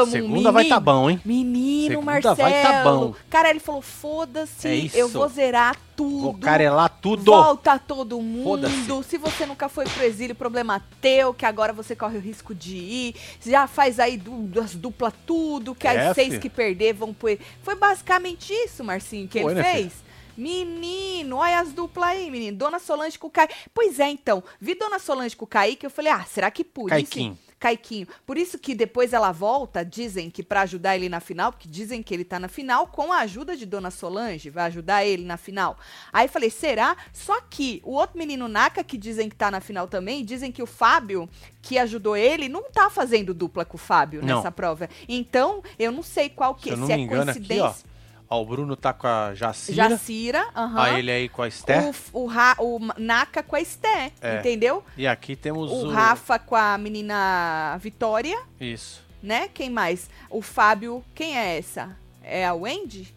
Vamos, Segunda menino. vai tá bom, hein? Menino Segunda Marcelo. vai tá bom. Cara, ele falou: foda-se, É eu vou zerar tudo. Vou carelar tudo. Volta todo mundo. Se você nunca foi pro exílio, problema teu, que agora você corre o risco de ir. Já faz aí du as duplas tudo, que É, as seis filho. que perder vão pro. Foi basicamente isso, Marcinho, que Foi, ele né, fez. Menino, olha as duplas aí, menino. Dona Solange com o Kaique. Pois é, então. Vi Dona Solange com o Kaique, eu falei, ah, será que por Caiquinho. isso... Caiquinho. Por isso que depois ela volta, dizem que pra ajudar ele na final, porque dizem que ele tá na final com a ajuda de Dona Solange, vai ajudar ele na final. Aí falei, será? Só que o outro menino Naka, que dizem que tá na final também, dizem que o Fábio, que ajudou ele, não tá fazendo dupla com o Fábio Não. nessa prova. Então, eu não sei qual que Se se é engano aqui, coincidência. ó. Ó, o Bruno tá com a Jacira. Jacira, aham. Aí ele aí com a Esther. O, o, Ra- o Naka com a Esté, É. entendeu? E aqui temos O o... Rafa com a menina Vitória. Isso. né? Quem mais? O Fábio, quem é essa? É a Wendy?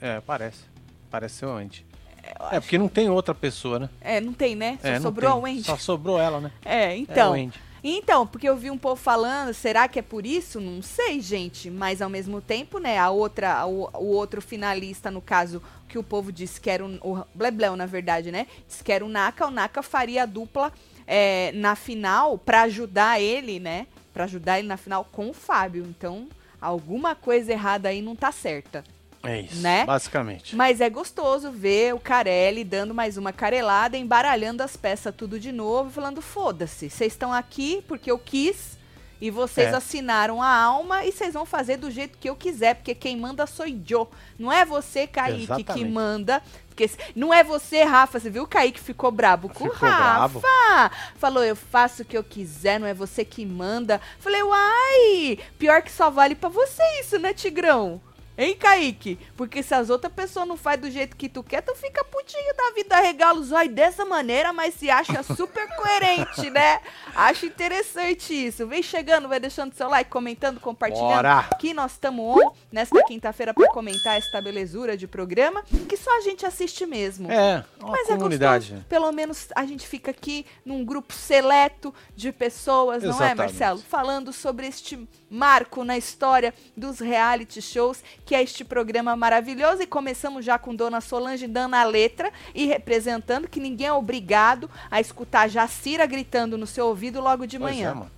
É, parece. Parece ser o Andy. É, porque não tem outra pessoa, né? É, não tem, né? Só É, sobrou a tem. Wendy. Só sobrou ela, né? É, É então. o Andy. Então, porque eu vi um povo falando, será que é por isso? Não sei, gente. Mas ao mesmo tempo, né, a outra, o, o outro finalista, no caso, que o povo disse que era o, o Blebleu, na verdade, né? Disse que era o Naka, o Naka faria a dupla é, na final pra ajudar ele, né? Pra ajudar ele na final com o Fábio. Então, alguma coisa errada aí não tá certa. É isso, Né? basicamente. Mas é gostoso ver o Carelli dando mais uma carelada, embaralhando as peças tudo de novo, falando: foda-se, vocês estão aqui porque eu quis e vocês É. assinaram a alma e vocês vão fazer do jeito que eu quiser, porque quem manda sou eu. Não é você, Kaique, que Exatamente. manda. Porque não é você, Rafa. Você viu o Kaique ficou brabo com o Ficou Rafa. brabo. Falou, eu faço o que eu quiser, não é você que manda. Falei, uai, pior que só vale pra você isso, né, Tigrão? Hein, Kaique? Porque se as outras pessoas não faz do jeito que tu quer, tu fica putinho da vida, regala os olhos dessa maneira, mas se acha super coerente, né? Acho interessante isso. Vem chegando, vai deixando seu like, comentando, compartilhando. Bora! Aqui nós estamos on nesta quinta-feira pra comentar esta belezura de programa, que só a gente assiste mesmo. É, uma Mas é comunidade. gostoso. Pelo menos a gente fica aqui num grupo seleto de pessoas, não é, Exatamente. Marcelo? Falando sobre este marco na história dos reality shows, que é este programa maravilhoso. E começamos já com Dona Solange dando a letra e representando que ninguém é obrigado a escutar Jacira gritando no seu ouvido logo de Pois manhã. é, mano.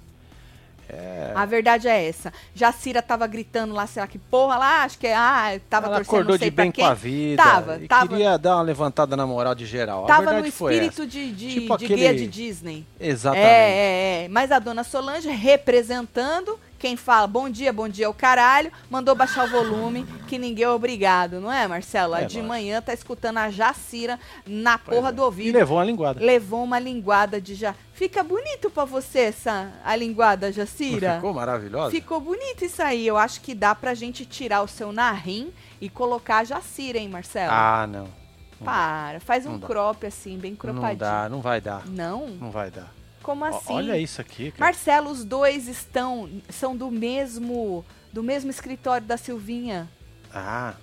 É, A verdade é essa. Jacira tava gritando lá, sei lá que porra lá, acho que é, ah, tava ela torcendo acordou de bem quem. com a vida Tava, e tava. queria dar uma levantada na moral de geral. Tava no espírito de, de, Tipo de aquele- guia de Disney. Exatamente. É, é, é. Mas a dona Solange representando, quem fala bom dia, bom dia é o caralho, mandou baixar o volume, que ninguém é obrigado, não é, Marcela? É, de lógico. manhã tá escutando a Jacira na Pois porra é. do E ouvido. levou uma linguada. Levou uma linguada de já. Fica bonito pra você essa a linguada, Jacira? Ficou maravilhosa? Ficou bonito isso aí. Eu acho que dá pra gente tirar o seu narrim e colocar a Jacira, hein, Marcelo? Ah, não. Não Para, faz um crop assim, bem cropadinho. Não dá, não vai dar. Não? Não vai dar. Como assim? Olha isso aqui, cara. Marcelo, os dois estão são do mesmo do mesmo escritório da Silvinha. Ah,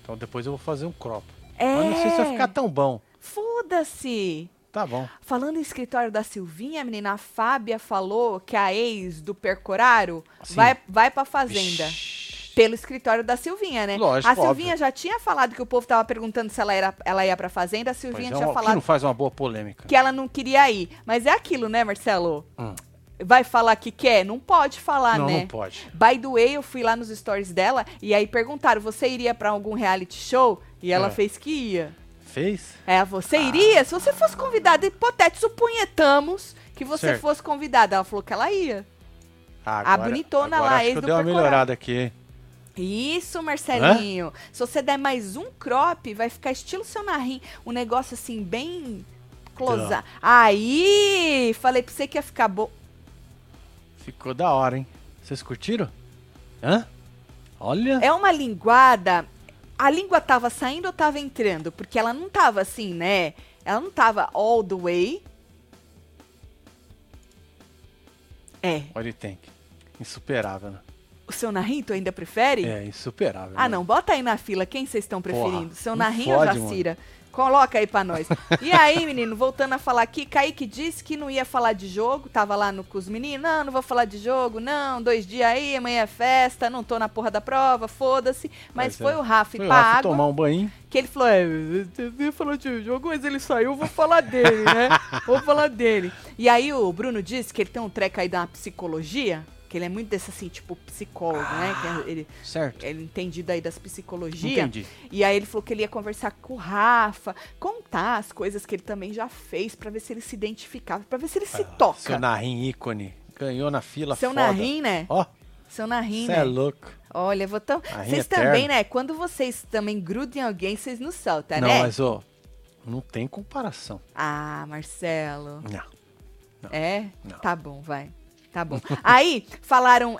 então depois eu vou fazer um crop. É. Mas não sei se vai ficar tão bom. Foda-se. Tá bom. Falando em escritório da Silvinha, a menina Fábia falou que a ex do Percoraro Sim. vai vai para fazenda. Vixe. Pelo escritório da Silvinha, né? Lógico, a Silvinha já tinha falado que o povo tava perguntando se ela, era, ela ia pra fazenda. A Pois Silvinha é, tinha uma- que falado não faz uma boa polêmica. que ela não queria ir. Mas é aquilo, né, Marcelo? Hum. Vai falar que quer? Não pode falar, não, né? não pode. By the way, eu fui lá nos stories dela e aí perguntaram: você iria pra algum reality show? E ela É. fez que ia. Fez? É, você iria? Se você fosse convidada, hipotético, suponhetamos que você Certo. fosse convidada. Ela falou que ela ia. Ah, bonitona agora lá, acho ex que eu do dei uma melhorada aqui. Isso, Marcelinho. Se você der mais um crop, vai ficar estilo seu narrim. Um negócio assim, bem close. Tá. Aí! Falei pra você que ia ficar bom. Ficou da hora, hein? Vocês curtiram? Hã? Olha. É uma linguada. A língua tava saindo ou tava entrando? Porque ela não tava assim, né? Ela não tava all the way. É. Olha o tank. Insuperável, né? O seu narrim tu ainda prefere? É, insuperável. Ah, né? não. Bota aí na fila quem vocês estão Porra, preferindo. Seu não narrim ou Jacira? Coloca aí pra nós. E aí, menino, voltando a falar aqui, Kaique disse que não ia falar de jogo, tava lá no, com os meninos, não, não vou falar de jogo, não, dois dias aí, amanhã é festa, não tô na porra da prova, foda-se. Mas, foi é. o Rafa Foi pra o Rafa água, tomar um banho. que ele falou, é, você falar de jogo, mas ele saiu, vou falar dele, né? vou falar dele. E aí o Bruno disse que ele tem um treco aí da psicologia, que ele é muito desse assim, tipo, psicólogo, né? Que é- ele, Certo. ele entendido aí das psicologias. Entendi. E aí ele falou que ele ia conversar com o Rafa, contar as coisas que ele também já fez pra ver se ele se identificava, pra ver se ele se toca. Seu Narim ícone. Ganhou na fila Seu foda. Narim, né? Ó, Seu Narim, você né? é louco. Olha, vou tão. Vocês eterno. também, né? Quando vocês também grudem em alguém, vocês não soltam, não, né? mas ó, não tem comparação. Ah, Marcelo. Não. Não. É? Não. Tá bom, vai. Tá bom. Aí, falaram,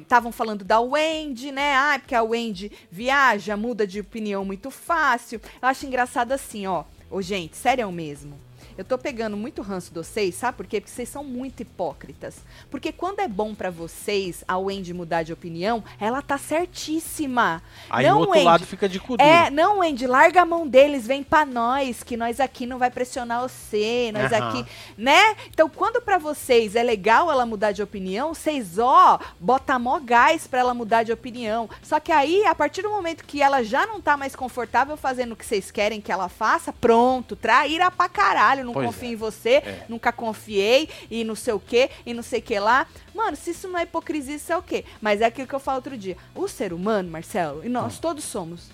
estavam falando da Wendy, né? Ah, porque a Wendy viaja, muda de opinião muito fácil. Eu acho engraçado assim, ó. Ô, gente, sério mesmo. Eu tô pegando muito ranço de vocês, sabe por quê? Porque vocês são muito hipócritas. Porque quando é bom pra vocês a Wendy mudar de opinião, ela tá certíssima. Aí não, o outro Wendy, lado fica de cu é, não, Wendy, larga a mão deles, vem pra nós, que nós aqui não vai pressionar você, nós Aham. aqui, né? Então, quando pra vocês é legal ela mudar de opinião, vocês, ó, bota mó gás pra ela mudar de opinião. Só que aí, a partir do momento que ela já não tá mais confortável fazendo o que vocês querem que ela faça, pronto, traíra pra caralho, não Pois confio é. em você, É. nunca confiei, e não sei o que, e não sei o que lá. Mano, se isso não é hipocrisia, isso é o quê? Mas é aquilo que eu falo outro dia. O ser humano, Marcelo, e nós todos somos.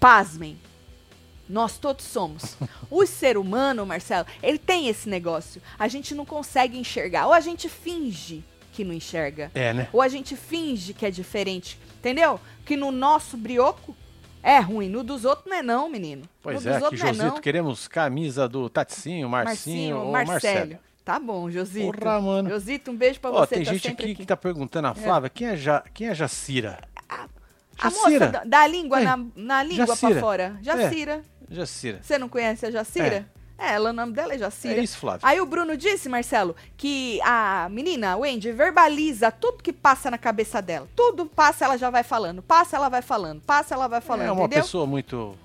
Pasmem. Nós todos somos. O ser humano, Marcelo, ele tem esse negócio. A gente não consegue enxergar. Ou a gente finge que não enxerga. É, né? Ou a gente finge que é diferente. Entendeu? Que no nosso brioco é ruim. No dos outros não é não, menino. Pois no é, aqui, não é Josito, não. queremos camisa do Taticinho, Marcinho, ou Marcelo. Marcelo. Tá bom, Josito. Porra, mano. Josito, um beijo pra Ó, você. tem tá gente aqui aqui. que tá perguntando a Flávia, quem é, ja, quem é Jacira? A moça da, da língua É, na, na língua pra Jacira. fora. Jacira. Jacira. Você não conhece a Jacira? É, ela, o nome dela é Jacira. É isso, Flávia. Aí o Bruno disse, Marcelo, que a menina, Wendy, verbaliza tudo que passa na cabeça dela. Tudo passa, ela já vai falando. Passa, ela vai falando. Passa, ela vai falando, é uma entendeu? pessoa muito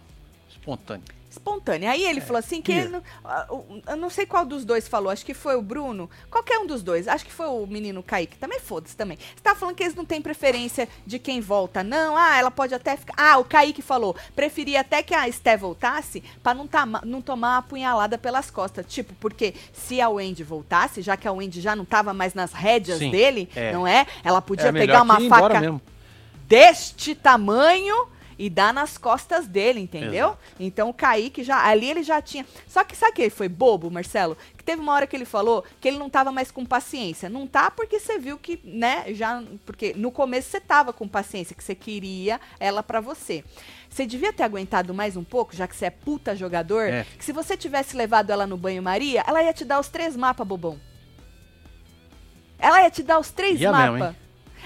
espontânea. Espontânea. Aí ele falou assim que ele não, ah, eu não sei qual dos dois falou, acho que foi o Bruno, qualquer um dos dois, acho que foi o menino Kaique, também foda-se também. Você tá falando que eles não têm preferência de quem volta, não? Ah, ela pode até ficar... Ah, o Kaique falou, preferia até que a Esté voltasse pra não, tama- não tomar uma apunhalada pelas costas. Tipo, porque se a Wendy voltasse, já que a Wendy já não tava mais nas rédeas Sim, dele, é. não é? Ela podia é pegar uma faca deste tamanho e dar nas costas dele, entendeu? Exato. Então o Kaique já. Ali ele já tinha. Só que sabe que ele foi bobo, Marcelo? Que teve uma hora que ele falou que ele não tava mais com paciência. Não tá porque você viu que, né, já. Porque no começo você tava com paciência, que você queria ela pra você. Você devia ter aguentado mais um pouco, já que você é puta jogador. É. Que se você tivesse levado ela no banho-maria, ela ia te dar os três mapas, bobão. Ela ia te dar os três mapas.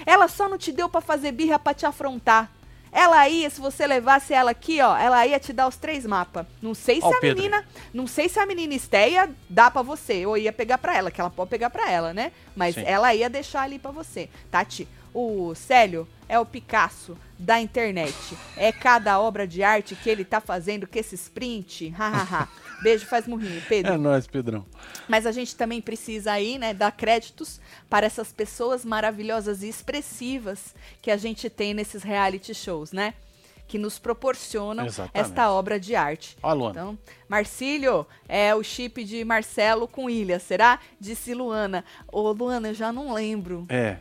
Ela só não te deu pra fazer birra pra te afrontar. Ela ia, se você levasse ela aqui, ó, ela ia te dar os três mapas. Não sei se Ó a Pedro. menina, não sei se a menina Estéia dá pra você, ou ia pegar pra ela, que ela pode pegar pra ela, né? Mas Sim. ela ia deixar ali pra você. Tati, o Célio é o Picasso da internet. É cada obra de arte que ele tá fazendo com esse sprint. Hahaha. Beijo, faz murrinho, Pedro. É nóis, Pedrão. Mas a gente também precisa aí, né, dar créditos para essas pessoas maravilhosas e expressivas que a gente tem nesses reality shows, né? Que nos proporcionam Exatamente. esta obra de arte. Luana. Então, Marcílio é o chip de Marcelo com Ilha, será? Disse Luana. Ô, Luana, eu já não lembro. É,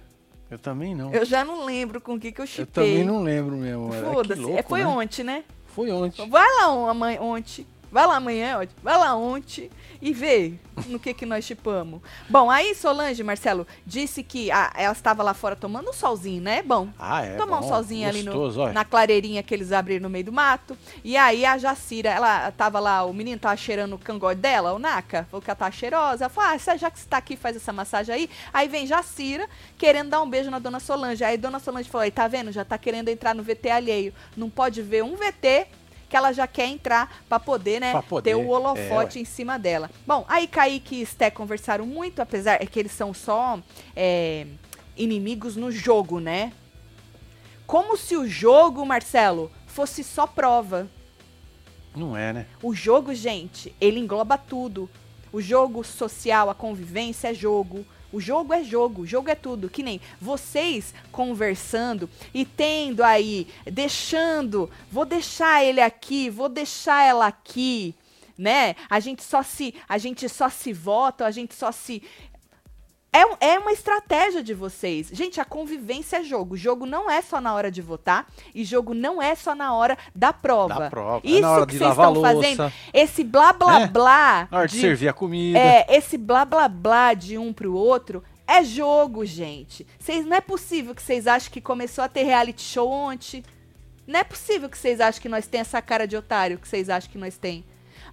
eu também não. Eu já não lembro com o que, que eu Eu chipei. também não lembro mesmo. é, Foda-se. É, foi né? ontem, né? Foi ontem. Vai lá amanhã, ontem. Vai lá amanhã, ontem. Vai lá ontem e vê no que que nós chipamos. Bom, aí Solange, Marcelo, disse que a- ela estava lá fora tomando um solzinho, né? Bom. Ah, é. Tomar um solzinho ali no, gostoso, na clareirinha que eles abriram no meio do mato. E aí a Jacira, ela tava lá, o menino tava cheirando o cangode dela, o Naka, falou que ela tava cheirosa. Ela falou, ah, já que você tá aqui, faz essa massagem aí. Aí vem Jacira querendo dar um beijo na dona Solange. Aí dona Solange falou, aí tá vendo? Já tá querendo entrar no VT alheio. Não pode ver um VT que ela já quer entrar pra poder, né, Pra poder, ter o holofote é, em cima dela. Bom, aí Kaique e Sté conversaram muito, apesar é que eles são só é, inimigos no jogo, né? Como se o jogo, Marcelo, fosse só prova. Não é, né? O jogo, gente, ele engloba tudo. O jogo social, a convivência é jogo. O jogo é jogo, o jogo é tudo. Que nem vocês conversando e tendo aí, deixando, vou deixar ele aqui, vou deixar ela aqui, né? A gente só se, a gente só se vota, a gente só se é, é uma estratégia de vocês. Gente, a convivência é jogo. Jogo não é só na hora de votar e jogo não é só na hora da prova. Da prova. Isso é na hora que de vocês estão fazendo, esse blá blá É. blá. Na hora de, servir a comida. É, esse blá blá blá de um pro outro é jogo, gente. Vocês não é possível que vocês achem que começou a ter reality show ontem. Não é possível que vocês achem que nós tem essa cara de otário que vocês acham que nós tem.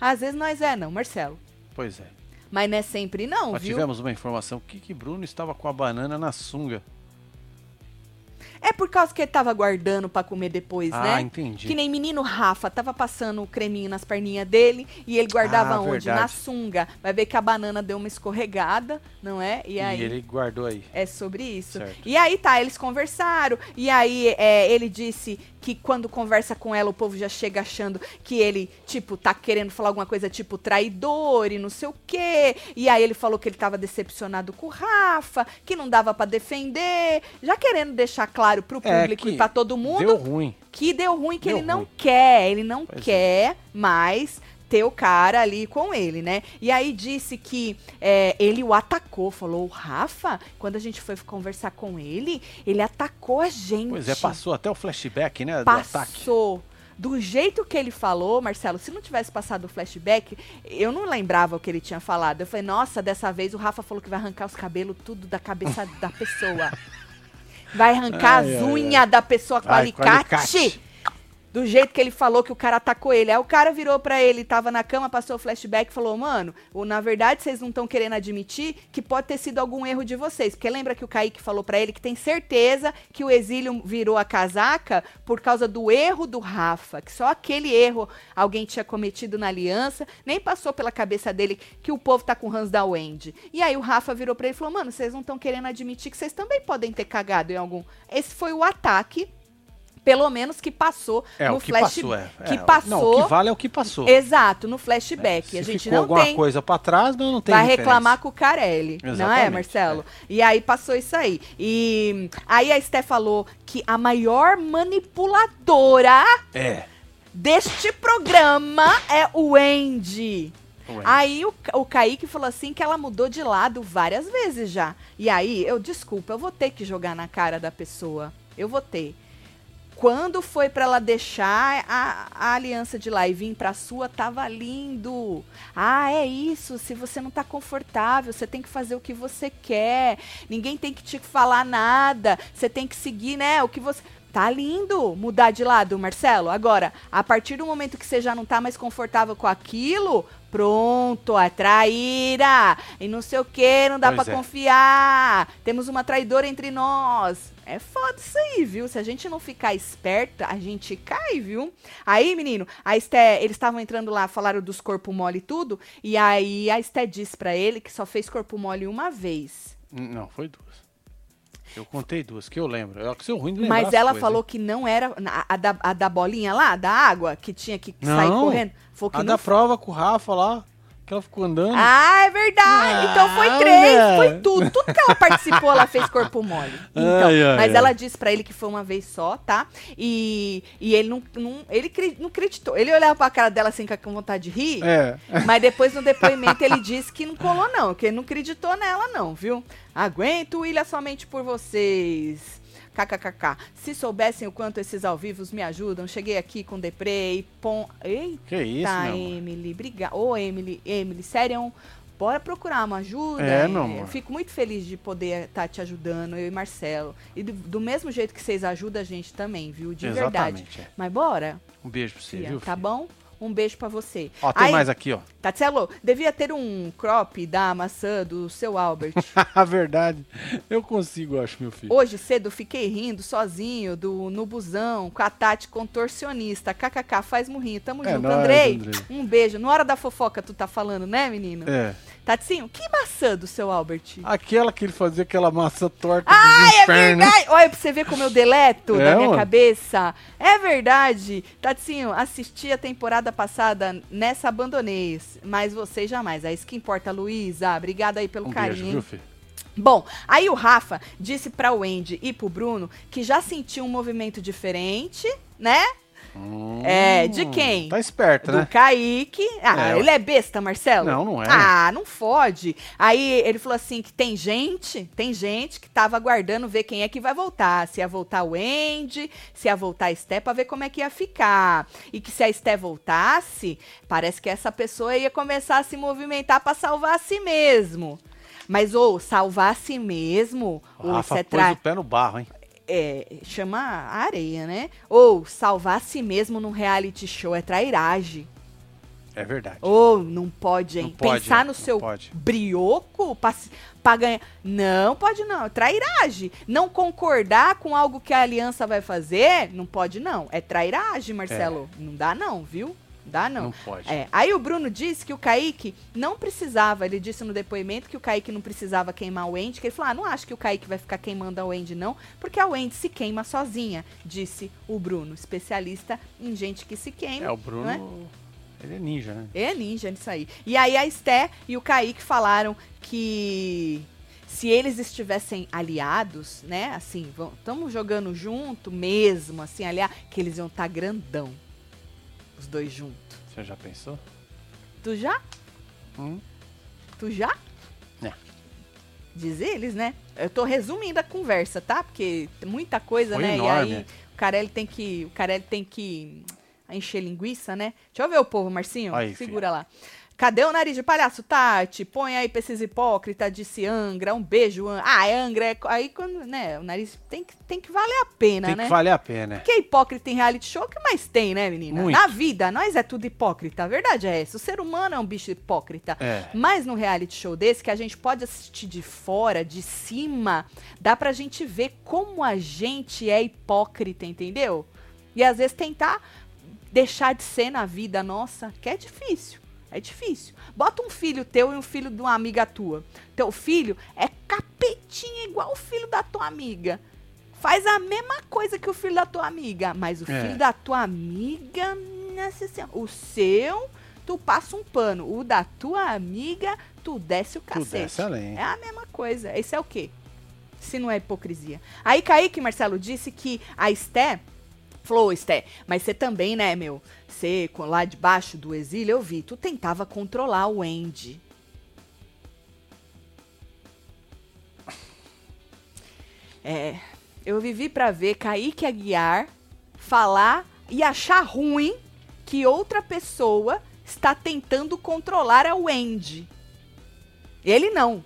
Às vezes nós é, não, Marcelo. Pois é. Mas não é sempre não, Nós viu? tivemos uma informação que, que Bruno estava com a banana na sunga. É por causa que ele tava guardando pra comer depois, ah, né? entendi. Que nem menino Rafa, tava passando o creminho nas perninhas dele e ele guardava Ah, onde? verdade. Na sunga. Vai ver que a banana deu uma escorregada, não é? E E, aí ele guardou aí. é sobre isso. Certo. E aí tá, eles conversaram. E aí é, ele disse que quando conversa com ela, o povo já chega achando que ele, tipo, tá querendo falar alguma coisa tipo traidor e não sei o quê. E aí ele falou que ele tava decepcionado com o Rafa, que não dava pra defender. Já querendo deixar claro pro É, público que e pra todo mundo Deu ruim. que deu ruim, que Deu ele não ruim. quer, ele não Pois é. quer mais ter o cara ali com ele, né? E aí disse que é, ele o atacou, falou, o Rafa, quando a gente foi conversar com ele, ele atacou a gente. Pois é, passou até o flashback, né? Passou. Do jeito que ele falou, Marcelo, se não tivesse passado o flashback, eu não lembrava o que ele tinha falado. Eu falei, nossa, dessa vez o Rafa falou que vai arrancar os cabelos tudo da cabeça da pessoa. Vai arrancar Ai, as unhas da pessoa com Ai, com alicate. Do jeito que ele falou que o cara atacou ele. Aí o cara virou pra ele, tava na cama, passou o flashback e falou: Mano, na verdade vocês não estão querendo admitir que pode ter sido algum erro de vocês. Porque lembra que o Kaique falou pra ele que tem certeza que o exílio virou a casaca por causa do erro do Rafa. Que só aquele erro alguém tinha cometido na aliança. Nem passou pela cabeça dele que o povo tá com Hans da Wendy. E aí o Rafa virou pra ele e falou: Mano, vocês não estão querendo admitir que vocês também podem ter cagado em algum. Esse foi o ataque. Pelo menos que passou É, no o que flash passou, é. que É, passou. Não, o que vale é o que passou. Exato, no flashback. Se a gente ficou não alguma tem. coisa pra trás, não, não tem Vai referência. reclamar com o Carelli, não é, Exatamente, Marcelo? E aí passou isso aí. E aí a Esté falou que a maior manipuladora É. deste programa é o Andy. Ué. Aí o, o Kaique falou assim que ela mudou de lado várias vezes já. E aí, eu, desculpa, eu vou ter que jogar na cara da pessoa. Eu vou ter. Quando foi pra ela deixar a, a aliança de lá e vir pra sua, tava lindo. Ah, é isso. Se você não tá confortável, você tem que fazer o que você quer. Ninguém tem que te falar nada. Você tem que seguir, né? O que você. Tá lindo mudar de lado, Marcelo. Agora, a partir do momento que você já não tá mais confortável com aquilo, pronto, é traíra. E não sei o que, não dá Pois pra é. confiar. Temos uma traidora entre nós. É foda isso aí, viu? Se a gente não ficar esperta, a gente cai, viu? Aí, menino, a Esté, eles estavam entrando lá, falaram dos corpo mole e tudo, e aí a Esté disse pra ele que só fez corpo mole uma vez. Não, foi duas. Eu contei duas, que eu lembro. Que seu ruim de lembrar Mas as ela coisas, falou hein? que não era a, da, a da bolinha lá, da água, que tinha que sair Não, correndo. Falou que A não da prova com o Rafa lá, que ela ficou andando. Ah, é verdade. Ah, então foi três, foi tudo. Tudo que ela participou, ela fez corpo mole. Então, Ai, ai, mas ai. ela disse pra ele que foi uma vez só, tá? E, e ele não, não- ele cri- não acreditou. Ele olhava pra cara dela assim com vontade de rir. É. Mas depois no depoimento ele disse que não colou, não, que ele não acreditou nela, não, viu? Aguento ilha somente por vocês. KKKK. Se soubessem o quanto esses ao vivos me ajudam, cheguei aqui com deprê e. Eita, Que isso, tá. Emily. Obrigada. Ô, Emily, Emily, sério, bora procurar uma ajuda. É, meu amor. Eu fico muito feliz de poder estar te ajudando, eu e Marcelo. E do, do mesmo jeito que vocês ajudam a gente também, viu? De verdade. Exatamente, é. Mas bora, Um beijo pra você, Fia, viu? tá filho? bom? Um beijo pra você. Ó, tem Aí- mais aqui, ó. Tatselo, devia ter um crop da maçã do seu Albert. A verdade. Eu consigo, acho, meu filho. Hoje cedo fiquei rindo sozinho do no busão com a Tati contorcionista. KKK, faz murrinho. Tamo É junto. nóis, Andrei, Andrei. um beijo. Na hora da fofoca tu tá falando, né, menino? É. Tatinho, que maçã do seu Albert? Aquela que ele fazia aquela maçã torta Ah, dos é infernos. verdade! Olha pra você ver como eu deleto É, da minha mano. cabeça. É verdade. Tatinho, assisti a temporada passada, nessa abandonei. Mas você jamais. É isso que importa, Luísa. Obrigada aí pelo Um carinho. beijo, viu? Bom, aí o Rafa disse pra Wendy e pro Bruno que já sentiu um movimento diferente, né? É, de quem? Tá esperto, Do né? Kaique. Ah, É, ele é besta, Marcelo? Não, não é. Ah, não fode. Aí ele falou assim que tem gente, tem gente que tava aguardando ver quem é que vai voltar. Se ia voltar o Andy, se ia voltar a Esté pra ver como é que ia ficar. E que se a Esté voltasse, parece que essa pessoa ia começar a se movimentar pra salvar a si mesmo. Mas, ou, salvar a si mesmo, O ou Rafa isso é tra- o pé no barro, hein? É, chama areia, né? Ou salvar a si mesmo num reality show é trairagem. É verdade. Ou não pode, hein? Não pode, Pensar no não seu pode. brioco pra, pra ganhar. Não pode, não. É trairagem. Não concordar com algo que a aliança vai fazer, não pode, não. É trairagem, Marcelo. Não dá, não, viu? Dá, não. Não pode. É, aí o Bruno disse que o Kaique não precisava, ele disse no depoimento que o Kaique não precisava queimar o Wendy, que ele falou, ah, não acho que o Kaique vai ficar queimando a Wendy não, porque a Wendy se queima sozinha, disse o Bruno, especialista em gente que se queima. É, o Bruno. é? Ele é ninja, né? É ninja nisso aí. E aí a Esté e o Kaique falaram que se eles estivessem aliados, né, assim, estamos jogando junto mesmo, assim, aliás, que eles iam estar grandão, os dois juntos. Você já pensou? Tu já? Hum? Tu já? É. Diz eles, né? Eu tô resumindo a conversa, tá? Porque tem muita coisa, Foi né? enorme. E aí o Carelli tem que. O Carelli tem que encher linguiça, né? Deixa eu ver o povo, Marcinho. Aí, Segura lá. Cadê o nariz de palhaço, Tati? Põe aí pra esses hipócritas, disse Angra. Um beijo, Angra. Ah, é Angra. É... Aí quando, né? O nariz tem que, tem que valer a pena, Tem né? que valer a pena. Porque hipócrita em reality show, o que mais tem, né, menina? Muito. Na vida, nós é tudo hipócrita. A verdade é essa. O ser humano é um bicho hipócrita. É. Mas no reality show desse, que a gente pode assistir de fora, de cima, dá pra gente ver como a gente é hipócrita, entendeu? E às vezes tentar deixar de ser na vida nossa, que é difícil. É difícil. Bota um filho teu e um filho de uma amiga tua. Teu filho é capetinha igual o filho da tua amiga. Faz a mesma coisa que o filho da tua amiga. Mas o É. filho da tua amiga, o seu, tu passa um pano. O da tua amiga, tu desce o Tu cacete. desce além. É a mesma coisa. Isso é o quê? Se não é hipocrisia. Aí Kaique Marcelo disse que a Esté falou, "Ô, Esté, mas você também, né, meu? Você, lá debaixo do exílio, eu vi, tu tentava controlar o Andy. É, eu vivi pra ver Kaique Aguiar falar e achar ruim que outra pessoa está tentando controlar a Wendy. Ele não.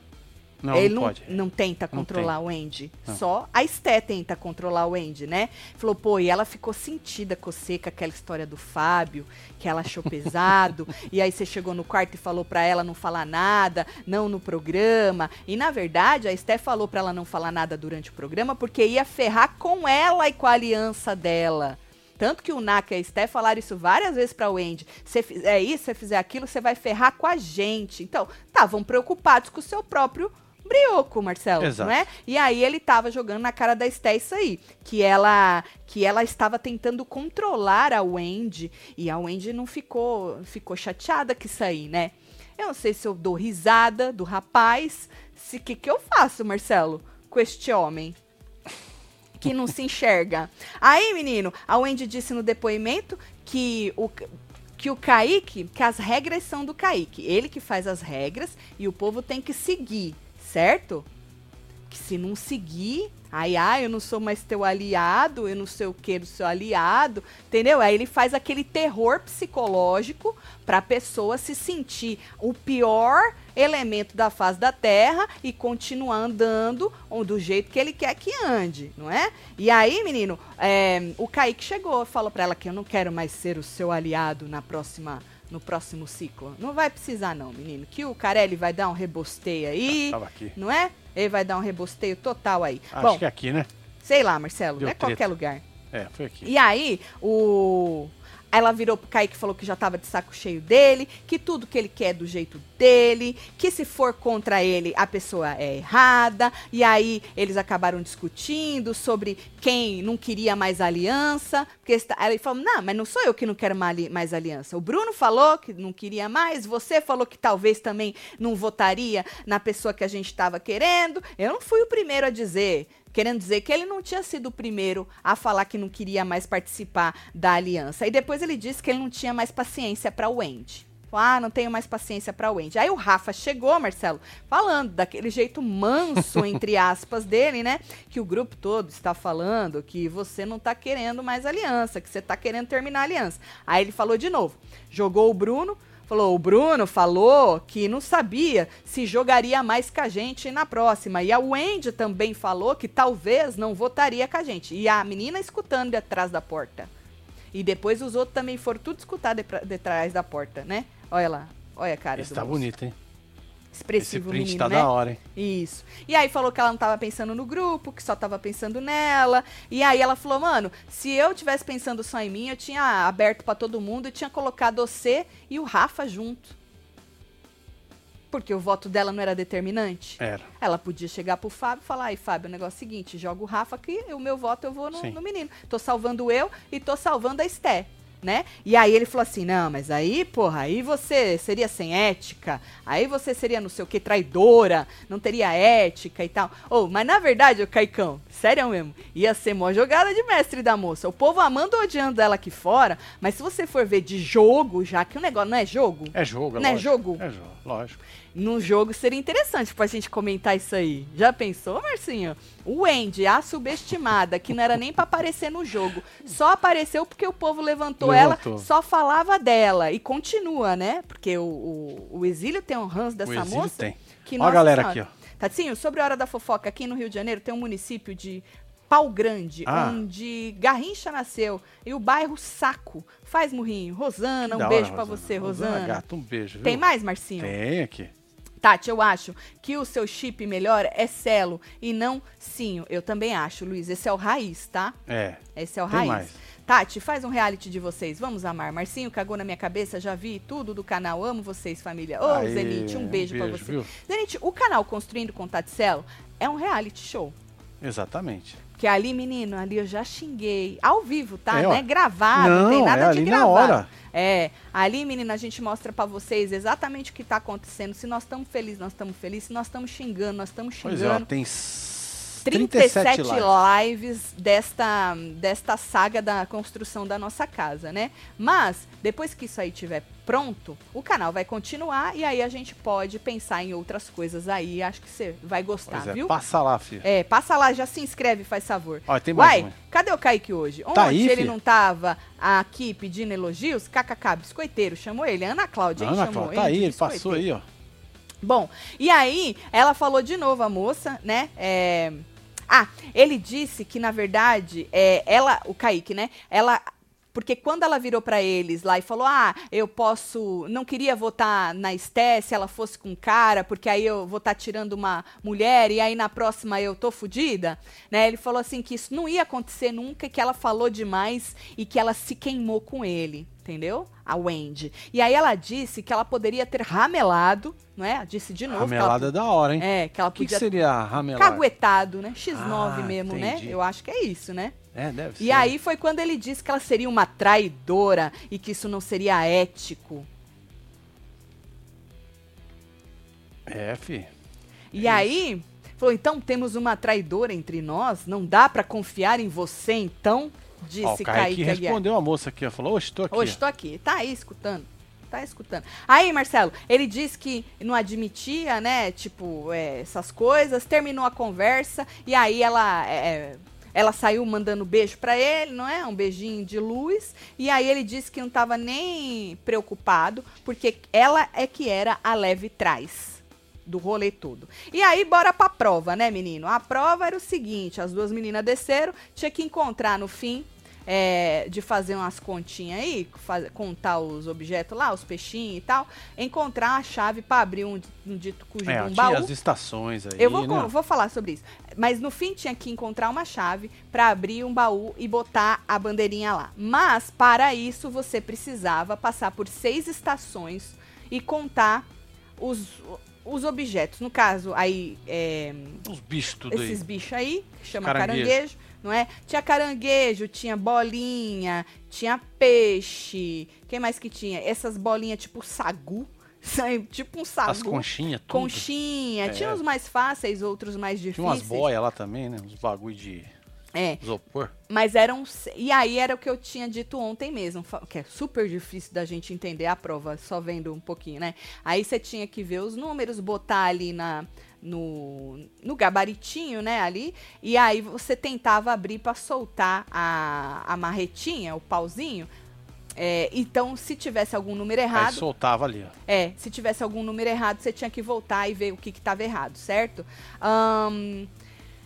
Não, ele não não, não tenta Não controlar o Andy. Não. Só a Esté tenta controlar o Andy, né? Falou, pô, e ela ficou sentida com você, com aquela história do Fábio, que ela achou pesado. e aí você chegou no quarto e falou pra ela não falar nada, não no programa. E na verdade, a Esté falou pra ela não falar nada durante o programa porque ia ferrar com ela e com a aliança dela. Tanto que o Naka e a Esté falaram isso várias vezes pra Wendy. Você fizer isso, você fizer aquilo, você vai ferrar com a gente. Então, estavam preocupados com o seu próprio brioco, Marcelo, Exato. não é? E aí ele tava jogando na cara da Esté isso aí, que ela que ela estava tentando controlar a Wendy e a Wendy não ficou ficou chateada com isso aí, né? Eu não sei se eu dou risada do rapaz, se que que eu faço, Marcelo, com este homem que não se enxerga. Aí, menino, a Wendy disse no depoimento que o que o Kaique, que as regras são do Kaique. Ele que faz as regras e o povo tem que seguir, certo? Que se não seguir, aí, ah, eu não sou mais teu aliado, eu não sei o que do seu aliado, entendeu? Aí ele faz aquele terror psicológico pra pessoa se sentir o pior elemento da face da Terra e continuar andando do jeito que ele quer que ande, não é? E aí, menino, é, o Kaique chegou, falou pra ela que eu não quero mais ser o seu aliado na próxima no próximo ciclo. Não vai precisar não, menino, que o Carelli vai dar um rebosteio aí, Tava aqui. não é? Ele vai dar um rebosteio total aí. Acho Bom, que é aqui, né? sei lá, Marcelo, Deu não é treta. qualquer lugar. É, foi aqui. E aí, o ela virou pro Kaique e falou que já tava de saco cheio dele, que tudo que ele quer é do jeito dele, que se for contra ele, a pessoa é errada. E aí eles acabaram discutindo sobre quem não queria mais aliança. Porque falou: não, mas não sou eu que não quero mais aliança. O Bruno falou que não queria mais, você falou que talvez também não votaria na pessoa que a gente estava querendo. Eu não fui o primeiro a dizer querendo dizer que ele não tinha sido o primeiro a falar que não queria mais participar da aliança. E depois ele disse que ele não tinha mais paciência para o Wendy. Ah, não tenho mais paciência para o Wendy. Aí o Rafa chegou, Marcelo, falando daquele jeito manso, entre aspas, dele, né? Que o grupo todo está falando que você não está querendo mais aliança, que você está querendo terminar a aliança. Aí ele falou de novo. Jogou o Bruno, Falou, o Bruno falou que não sabia se jogaria mais com a gente na próxima. E a Wendy também falou que talvez não votaria com a gente. E a menina escutando de atrás da porta. E depois os outros também foram tudo escutar de, de trás da porta, né? Olha lá, olha a cara tá moço. bonito, hein? Expressivo Esse print menino, tá né? da hora, hein? Isso. E aí falou que ela não tava pensando no grupo, que só tava pensando nela. E aí ela falou, mano, se eu tivesse pensando só em mim, eu tinha aberto para todo mundo e tinha colocado você e o Rafa junto. Porque o voto dela não era determinante. Era. Ela podia chegar pro Fábio e falar, ai, Fábio, o negócio é o seguinte, joga o Rafa aqui, o meu voto eu vou no, no menino. Tô salvando eu e tô salvando a Esté né? E aí ele falou assim: não, mas aí, porra, aí você seria sem ética, aí você seria não sei o que, traidora, não teria ética e tal. Oh, mas na verdade, o Caicão, sério mesmo, ia ser mó jogada de mestre da moça. O povo amando ou odiando ela aqui fora, mas se você for ver de jogo, já que o negócio não é jogo. É jogo, é Não é jogo? É jogo, lógico num jogo seria interessante pra gente comentar isso aí. Já pensou, Marcinho? O Wendy, a subestimada, que não era nem pra aparecer no jogo, só apareceu porque o povo levantou, Levantou. ela, só falava dela. E continua, né? Porque o, o, o Exílio tem um ranço dessa o exílio moça. tem. Que, Ó a galera senhora. aqui, ó. Tatinho, sobre a hora da fofoca, aqui no Rio de Janeiro tem um município de Pau Grande, Ah. onde Garrincha nasceu, e o bairro Saco. Faz murrinho. Rosana, um beijo pra você, Rosana. Gato, um beijo, viu? Tem mais, Marcinho? Tem aqui. Tati, eu acho que o seu chip melhor é Celo e não Sinho. Eu também acho, Luiz. Esse é o raiz, tá? É. Esse é o Tem raiz. mais. Tati, faz um reality de vocês. Vamos amar. Marcinho cagou na minha cabeça, já vi tudo do canal. Amo vocês, família. Ô, Aê, Zenite, um beijo, pra beijo, você. viu? Zenite, o canal Construindo com Taticelo é um reality show. Exatamente. Porque ali, menino, ali eu já xinguei. Ao vivo, tá? É, não é gravado, não, tem Não, nada é de ali na hora. É, ali, menina, a gente mostra pra vocês exatamente o que tá acontecendo. Se nós estamos felizes, nós estamos felizes. Se nós estamos xingando, nós estamos Pois xingando. é, ó, tem 37 37 lives. lives desta, desta saga da construção da nossa casa, né? Mas, depois que isso aí estiver pronto, o canal vai continuar e aí a gente pode pensar em outras coisas aí. Acho que você vai gostar, é, viu? passa lá, filho. É, passa lá, já se inscreve, faz favor. Ó, tem mais Uai, uma. cadê o Kaique hoje? Ontem Tá aí, ele fi? não tava aqui pedindo elogios? KKK, biscoiteiro, chamou ele. Ana Cláudia, hein, Ana chamou Cláudia, tá de aí, ele passou aí, ó. Bom, e aí ela falou de novo, a moça, né? É... Ah, ele disse que, na verdade, é, ela, o Kaique, né? Ela. Porque quando ela virou pra eles lá e falou: Ah, eu posso. Não queria votar na Esté se ela fosse com cara, porque aí eu vou estar tirando uma mulher e aí na próxima eu tô fudida. Né? Ele falou assim que isso não ia acontecer nunca, que ela falou demais e que ela se queimou com ele. Entendeu? A Wendy. E aí ela disse que ela poderia ter ramelado, não é? Disse de novo. Ramelada é da hora, hein? é, que ela O que, que podia seria a ramelada? caguetado, né? X9 Ah, mesmo, né? entendi. Eu acho que é isso, né? É, deve ser. E aí foi quando ele disse que ela seria uma traidora e que isso não seria ético. É, fi. E aí, falou: então temos uma traidora entre nós? Não dá pra confiar em você, então? Disse Ó, o Kaique Kaique respondeu a moça aqui. Falou, oxe, tô aqui. Hoje estou aqui. Tá aí escutando. Tá escutando. Aí, Marcelo, ele disse que não admitia, né? Tipo, é, essas coisas. Terminou a conversa. E aí ela. é, ela saiu mandando beijo pra ele, não é? Um beijinho de luz. E aí ele disse que não tava nem preocupado, porque ela é que era a leve trás do rolê todo. E aí, bora pra prova, né, menino? A prova era o seguinte: as duas meninas desceram, tinha que encontrar no fim é, de fazer umas continhas aí, faz, contar os objetos lá, os peixinhos e tal, encontrar a chave para abrir um, um dito cujo É, um baú. as estações aí, Eu vou, né? vou falar sobre isso. Mas no fim tinha que encontrar uma chave para abrir um baú e botar a bandeirinha lá. Mas para isso você precisava passar por seis estações e contar os, os objetos. No caso, aí, é, Os bichos tudo aí. esses bichos aí, que chama Caranguejo. caranguejo. Não é? Tinha caranguejo, tinha bolinha, tinha peixe. Quem mais que tinha? Essas bolinhas tipo sagu, tipo um sagu. As conchinhas, tudo. Conchinha, É. tinha uns mais fáceis, outros mais Tinha difíceis. umas boias lá também, né? Uns bagulho de É, isopor. mas eram. E aí era o que eu tinha dito ontem mesmo, que é super difícil da gente entender a prova, só vendo um pouquinho, né? Aí você tinha que ver os números, botar ali na. No, no gabaritinho, né, ali, e aí você tentava abrir para soltar a, a marretinha, o pauzinho. É, então, se tivesse algum número Aí errado, soltava ali, ó. é, se tivesse algum número errado, você tinha que voltar e ver o que estava errado, certo? Ahn,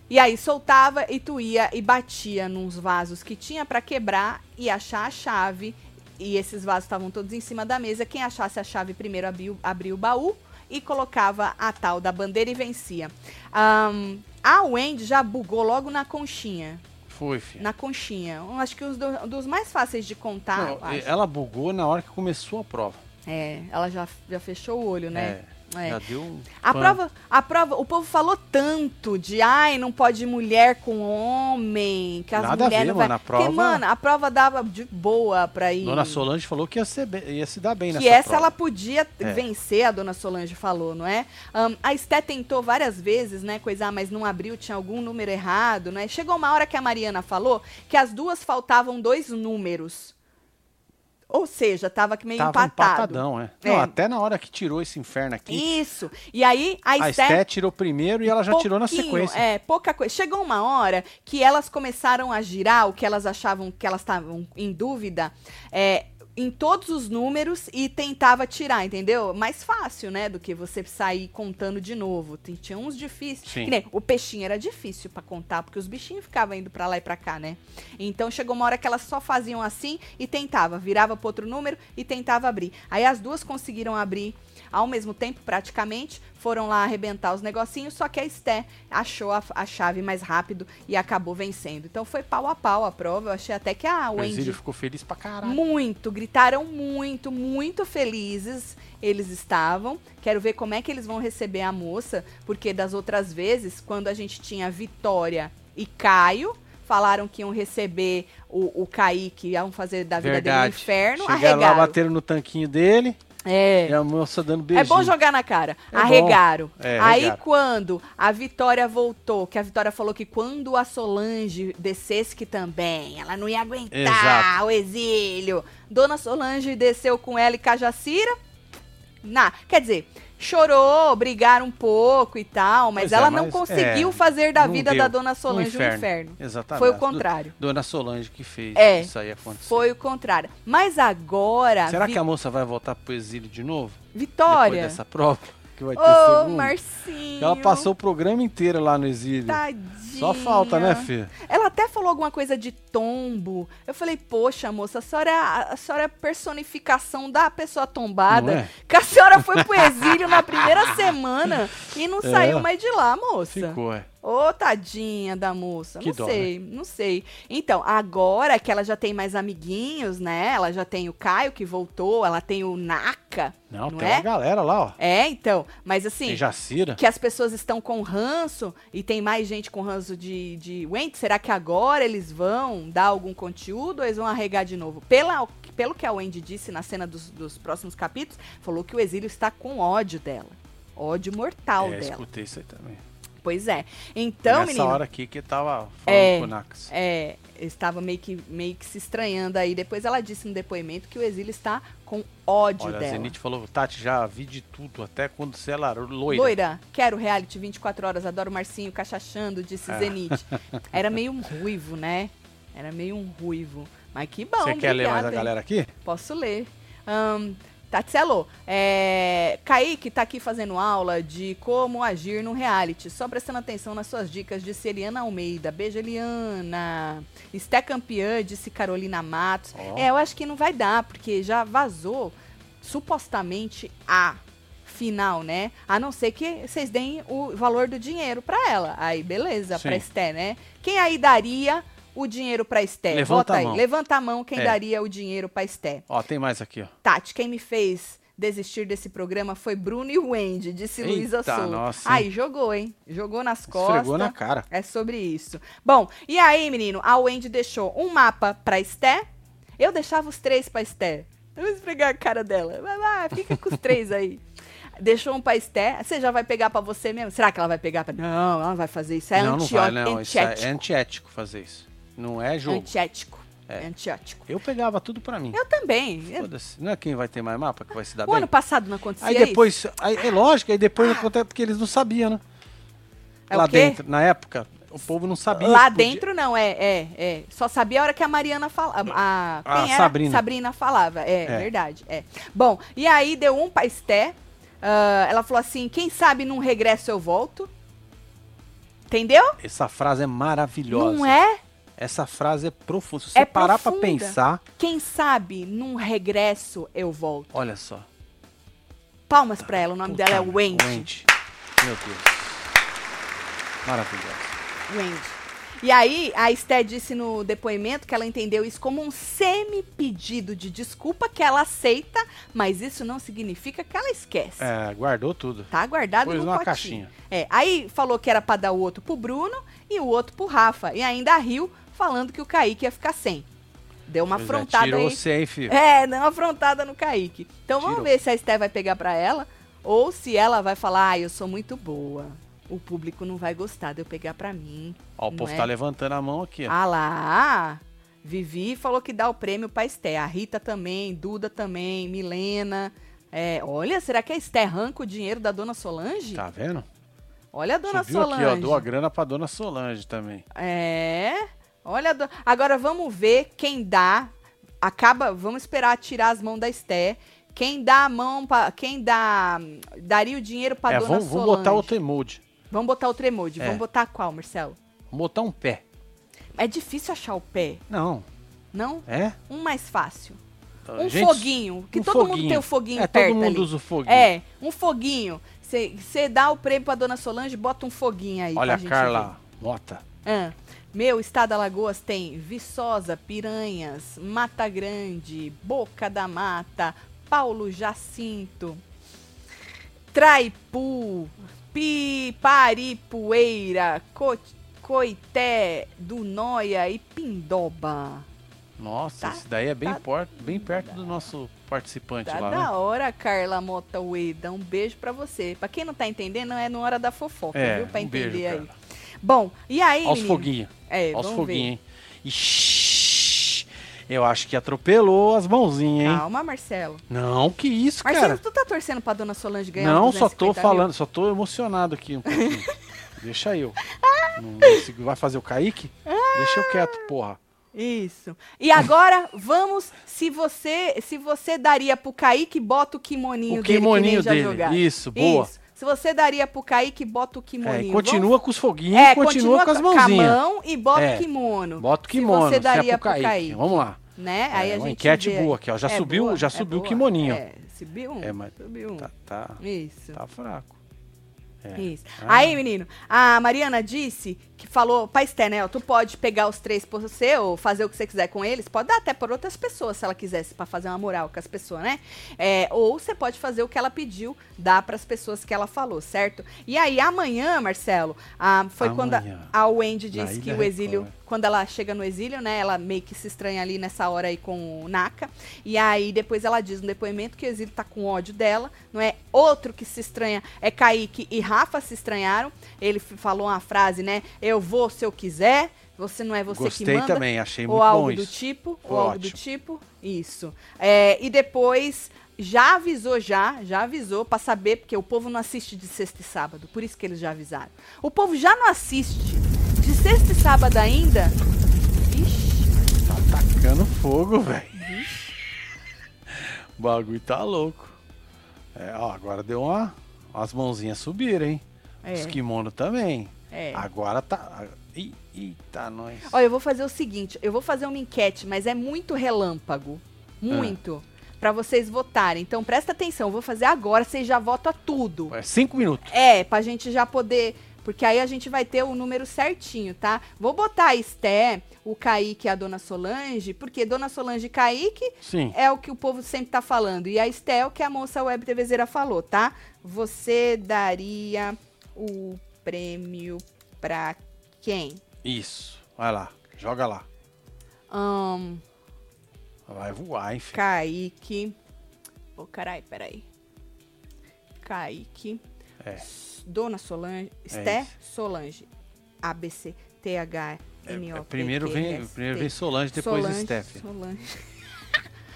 e aí soltava e tu ia e batia nos vasos que tinha para quebrar e achar a chave. E esses vasos estavam todos em cima da mesa. Quem achasse a chave primeiro abriu, abria o baú e colocava a tal da bandeira e vencia. Ahn, a Wendy já bugou logo na conchinha. Foi, filho. Na conchinha. Acho que os do- dos mais fáceis de contar. Não, ela bugou na hora que começou a prova. É, ela já, já fechou o olho, né? É, É. Já deu um. A pan. prova, a prova, o povo falou tanto de ai, não pode mulher com homem, que as Nada a mulheres ver, não vai. mano, a Porque, prova- mano, a prova dava de boa pra ir. Dona Solange falou que ia, ser ia se dar bem que nessa essa prova. ela podia É. vencer, a dona Solange falou, não é? Ahn, a Esté tentou várias vezes, né, coisar, mas não abriu, tinha algum número errado, né? Chegou uma hora que a Mariana falou que as duas faltavam dois números. Ou seja, tava meio Tava empatado. empatadão, é. É. Não, até na hora que tirou esse inferno aqui, Isso. E aí a, a Esté tirou primeiro e ela já tirou na sequência. É, pouca coisa. Chegou uma hora que elas começaram a girar o que elas achavam que elas estavam em dúvida. É, em todos os números e tentava tirar, entendeu? Mais fácil, né? Do que você sair contando de novo. Tinha uns difíceis. Sim. Nem o peixinho era difícil pra contar, porque os bichinhos ficavam indo pra lá e pra cá, né? Então chegou uma hora que elas só faziam assim e tentava, virava pro outro número e tentava abrir. Aí as duas conseguiram abrir ao mesmo tempo, praticamente, foram lá arrebentar os negocinhos, só que a Esté achou a, a chave mais rápido e acabou vencendo. Então foi pau a pau a prova. Eu achei até que a Wendy Exílio ficou feliz pra caralho. muito, gritaram muito, muito felizes. Eles estavam. Quero ver como é que eles vão receber a moça, porque das outras vezes, quando a gente tinha Vitória e Caio, falaram que iam receber o, o Kaique, iam fazer da vida dele um Verdade. inferno, Chegaram arregaram. lá, bateram no tanquinho dele É. e a moça dando É beijinho. bom jogar na cara. É Arregaram. É, Aí arregaram. quando a Vitória voltou, que a Vitória falou que quando a Solange descesse que também, ela não ia aguentar Exato. o exílio. Dona Solange desceu com ela e Cajacira. Na, quer dizer, chorou, brigaram um pouco e tal, mas Pois é, ela não mas, conseguiu é, fazer da não vida deu. da Dona Um Solange um inferno. Exatamente. Foi o Do- contrário. Dona Solange que fez É, isso aí acontecer. Foi o contrário. Mas agora, Será Vi- que a moça vai voltar pro exílio de novo? Vitória. Depois dessa prova? Que vai ter Ô, segundo? Marcinho. Ela passou o programa inteiro lá no exílio. Tadinha. Só falta, né, filho? Ela até falou alguma coisa de tombo. Eu falei, poxa, moça, a senhora, é a, a senhora é a personificação da pessoa tombada. É? Que a senhora foi pro exílio na primeira semana e não É. saiu mais de lá, moça. Ficou, é. Ô, tadinha da moça. Que não dó, sei, não sei. Então, agora que ela já tem mais amiguinhos, né? Ela já tem o Caio que voltou, ela tem o Naka. Não, Não tem é? uma galera lá, ó. É, então. Mas assim. Tem Jacira. que as pessoas estão com ranço e tem mais gente com ranço de, de Wendy, será que agora eles vão dar algum conteúdo ou eles vão arregar de novo? Pela, pelo que a Wendy disse na cena dos, dos próximos capítulos, falou que o exílio está com ódio dela. Ódio mortal é, dela. escutei isso aí também. Pois é. Então, Nessa menino. hora aqui que tava falando É, com o Nax. É, estava meio que, meio que se estranhando aí. Depois ela disse no depoimento que o exílio está com ódio Olha, a dela. Zenith falou, Tati, já vi de tudo, até quando você era loira. Loira, quero reality 24 horas, adoro Marcinho cachachando, disse É. Zenith. Era meio um ruivo, né? Era meio um ruivo. Mas que bom, Você quer ler mais a galera aqui? Posso ler. Ahn, Tatselo, é, Kaique tá aqui fazendo aula de como agir no reality. Só prestando atenção nas suas dicas, disse Eliana Almeida. Beijo, Eliana. Esté campeã, disse Carolina Matos. Ó. É, eu acho que não vai dar, porque já vazou supostamente a final, né? A não ser que vocês deem o valor do dinheiro pra ela. Aí, beleza, Sim. pra Esté, né? Quem aí daria o dinheiro pra Esté? Levanta Bota a aí, mão. levanta a mão quem É. daria o dinheiro pra Esté. Ó, tem mais aqui, ó. Tati, quem me fez desistir desse programa foi Bruno e Wendy, disse Eita, Luísa Souza. nossa, Aí, jogou, hein? Jogou nas costas. Esfregou na cara. É sobre isso. Bom, e aí, menino, a Wendy deixou um mapa pra Esté. Eu deixava os três pra Esté. Eu vou esfregar a cara dela. Vai lá, fica com os três aí. Deixou um pra Esté. Você já vai pegar pra você mesmo? Será que ela vai pegar pra... Não, ela não vai fazer isso. É não, não vai, não. Isso é antiético. antiético fazer isso. Não é jogo. Antiético. É. É antiético. Eu pegava tudo pra mim. Eu também. Foda-se. Não é quem vai ter mais mapa que vai se dar O bem? ano passado não acontecia Aí isso? depois, aí, é lógico, aí depois acontece porque eles não sabiam, né? É Lá o dentro, na época, o povo não sabia. Lá podia- dentro não, é, é, é. Só sabia a hora que a Mariana falava. A, A quem era? Sabrina. Sabrina falava, é, É. verdade. É. Bom, e aí deu um pra Esté. ah, ela falou assim: quem sabe num regresso eu volto. Entendeu? Essa frase é maravilhosa. Não é? Essa frase é profunda. Se você É parar pra profunda. pensar, Quem sabe num regresso eu volto. olha só. Palmas pra ela, o nome dela é Puta, Wendy. Wendy. Meu Deus. Maravilhosa. Wendy. E aí, a Esté disse no depoimento que ela entendeu isso como um semi-pedido de desculpa que ela aceita, mas isso não significa que ela esquece. É, guardou tudo. Tá guardado Pôs no numa potinho. caixinha. É, aí falou que era pra dar o outro pro Bruno e o outro pro Rafa. E ainda riu falando que o Kaique ia ficar sem. Deu uma Pois é, afrontada tirou aí. aí, filho. É, deu uma afrontada no Kaique. Então vamos Tirou. ver se a Esté vai pegar pra ela ou se ela vai falar, ah, eu sou muito boa. O público não vai gostar de eu pegar pra mim. Ó, o povo é? tá levantando a mão aqui, ó. Ah lá! Vivi falou que dá o prêmio pra Esté. A Rita também, Duda também, Milena. É, olha, será que a Esté arranca o dinheiro da dona Solange? Tá vendo? Olha a dona Subiu Solange. aqui, ó. Dou a grana pra dona Solange também. É. Olha, do- agora vamos ver quem dá. Acaba, vamos esperar tirar as mãos da Esté. Quem dá a mão para quem dá daria o dinheiro pra é, dona vamos, Solange. vamos botar outro emoji. Vamos botar outro emoji. É. Vamos botar qual, Marcelo? Vamos botar um pé. É difícil achar o pé, Não, não? é? Um mais fácil. Então, Um gente, foguinho, que um todo mundo foguinho. tem o foguinho É, perto todo mundo ali. usa o foguinho. É, um foguinho. Você dá o prêmio pra dona Solange, bota um foguinho aí Olha a Carla Mota. ver. Ah, meu, estado Alagoas tem Viçosa, Piranhas, Mata Grande, Boca da Mata, Paulo Jacinto, Traipu, Pi, Paripueira, Co, Coité, do Noia e Pindoba. Nossa, Tá- esse daí é bem, tá- por- bem perto do nosso participante Tá lá, da né? hora, Carla Mota Ueda. Um beijo pra você. Pra quem não tá entendendo, é na hora da fofoca, É, viu? Pra um entender beijo, aí. Carla. Bom, e aí, Olha os menino? foguinhos. É, Olha os vamos foguinhos, eu acho que atropelou as mãozinhas, hein? Calma, Marcelo. Não, que isso, Marcelo, cara. tu tá torcendo pra dona Solange ganhar Não, só tô 250 mil? falando, só tô emocionado aqui um pouquinho. Deixa eu. Não consigo- vai fazer o Kaique? Deixa eu quieto, porra. Isso. E agora, vamos, se você se você daria pro Kaique, bota o kimoninho O dele, kimoninho que nem dele. já. Isso, boa. Isso. Se você daria pro Kaique, bota o É, kimoninho. e continua com os foguinhos, Vamos- é, continua, com as mãozinhas. a mão e bota É. o kimono. Bota o Se kimono, você se é daria pro pro Kaique. Vamos lá. Né? Aí É, a uma gente enquete vê aí. boa aqui, ó. Já subiu- boa, já subiu o kimoninho. É, subiu um. É, mas Subiu um. Tá, tá, Isso. tá fraco. É. Isso. Ah. Aí, menino, a Mariana disse que falou pra Esté, né? ó, Tu pode pegar os três por você ou fazer o que você quiser com eles. Pode dar até por outras pessoas, se ela quisesse, pra fazer uma moral com as pessoas, né? É, ou você pode fazer o que ela pediu, dar pras pessoas que ela falou, certo? E aí, amanhã, Marcelo, ah, foi quando a, Amanhã. a Wendy disse que o exílio, Record. Quando ela chega no exílio, né? Ela meio que se estranha ali nessa hora aí com o Naka. E aí, depois ela diz no depoimento que o exílio tá com ódio dela, não é? Outro que se estranha é Kaique e Rafa se estranharam. Ele falou uma frase, né? Eu vou se eu quiser, você não é você Gostei que manda. também, achei ou muito algo bom do isso. tipo, Foi ou algo do tipo. Isso. É, e depois já avisou já, já avisou pra saber, porque o povo não assiste de sexta e sábado, por isso que eles já avisaram. O povo já não assiste de sexta e sábado ainda. Ixi, Tá tacando fogo, velho. O bagulho tá louco. É, ó, agora deu uma. As mãozinhas subiram, hein? É. Os kimono também. É. Agora tá. Ih, Eita, nós. Olha, eu vou fazer o seguinte, eu vou fazer uma enquete, mas é muito relâmpago. Muito. Pra vocês votarem. Então presta atenção, eu vou fazer agora, vocês já votam a tudo. É cinco minutos. É, pra gente já poder. Porque aí a gente vai ter o número certinho, tá? Vou botar a Esté, o Kaique e a Dona Solange, porque Dona Solange e Kaique Sim. é o que o povo sempre tá falando. E a Esté é o que a moça web TVzeira falou, tá? Você daria o prêmio pra quem? Isso. Vai lá. Joga lá. Ahn, Vai voar, enfim. Kaique. Ô, carai, peraí. Kaique. É. Dona Solange. Esté isso. Solange. ABC. TH. É, N O é, primeiro vem, primeiro vem Solange, depois Solange, Steph. Solange.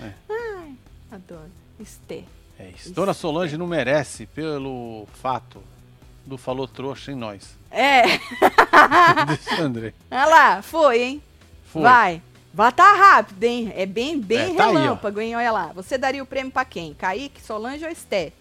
É. Ai, adoro. Esté. É isso. Dona Solange não merece pelo fato do falou trouxa em nós. É. André. Olha lá, foi, hein? Foi. Vai. Vai tá rápido, hein? É bem, bem É, tá aí, relâmpago, hein? Olha lá. Você daria o prêmio pra quem? Kaique, Solange ou Esté?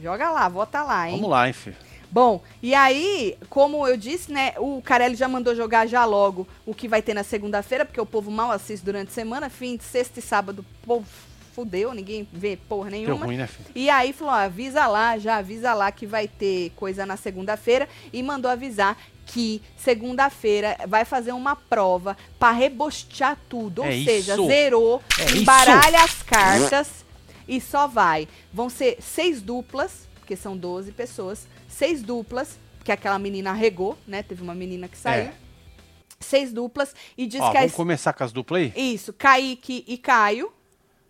Joga lá, vota lá, hein? Vamos lá, hein, filho. Bom, e aí, como eu disse, né, o Carelli já mandou jogar já logo o que vai ter na segunda-feira, porque o povo mal assiste durante a semana, fim de sexta e sábado, o povo fudeu, ninguém vê porra nenhuma. ruim, né, filho? E aí falou, ó, avisa lá, já avisa lá que vai ter coisa na segunda-feira e mandou avisar que segunda-feira vai fazer uma prova pra rebostear tudo, ou É seja, isso. zerou, É embaralha as cartas e só vai. Vão ser seis duplas, porque são 12 pessoas, seis duplas, porque aquela menina regou, né? Teve uma menina que saiu. É. Seis duplas e diz Ó, que a vamos começar com as duplas aí? isso, Kaique e Caio,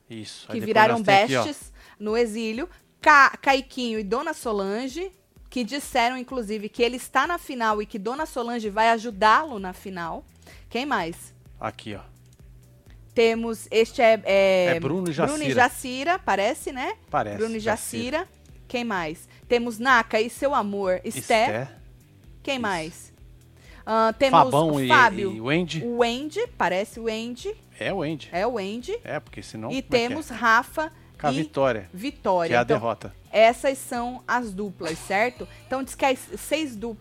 Isso. Que viraram nós tem aqui, bestes no exílio. Ca Caiquinho e Dona Solange, que disseram, inclusive, que ele está na final e que Dona Solange vai ajudá-lo na final. Quem mais? Aqui, ó. Temos, este é... É, É Bruno e Bruno e Jacira. Jacira, parece, né? Parece. Bruno e Jacira. Quem mais? Temos Naka e seu amor, Esté. Quem Isso. mais? Ah, temos Fabão o e, Fábio, e o Andy. o Andy, parece o Andy, É o Andy. é o Andy. É, porque senão. e é é? temos Rafa Com a e Vitória, Vitória. que é a Então, derrota. Essas são as duplas, certo? Então diz que as seis, du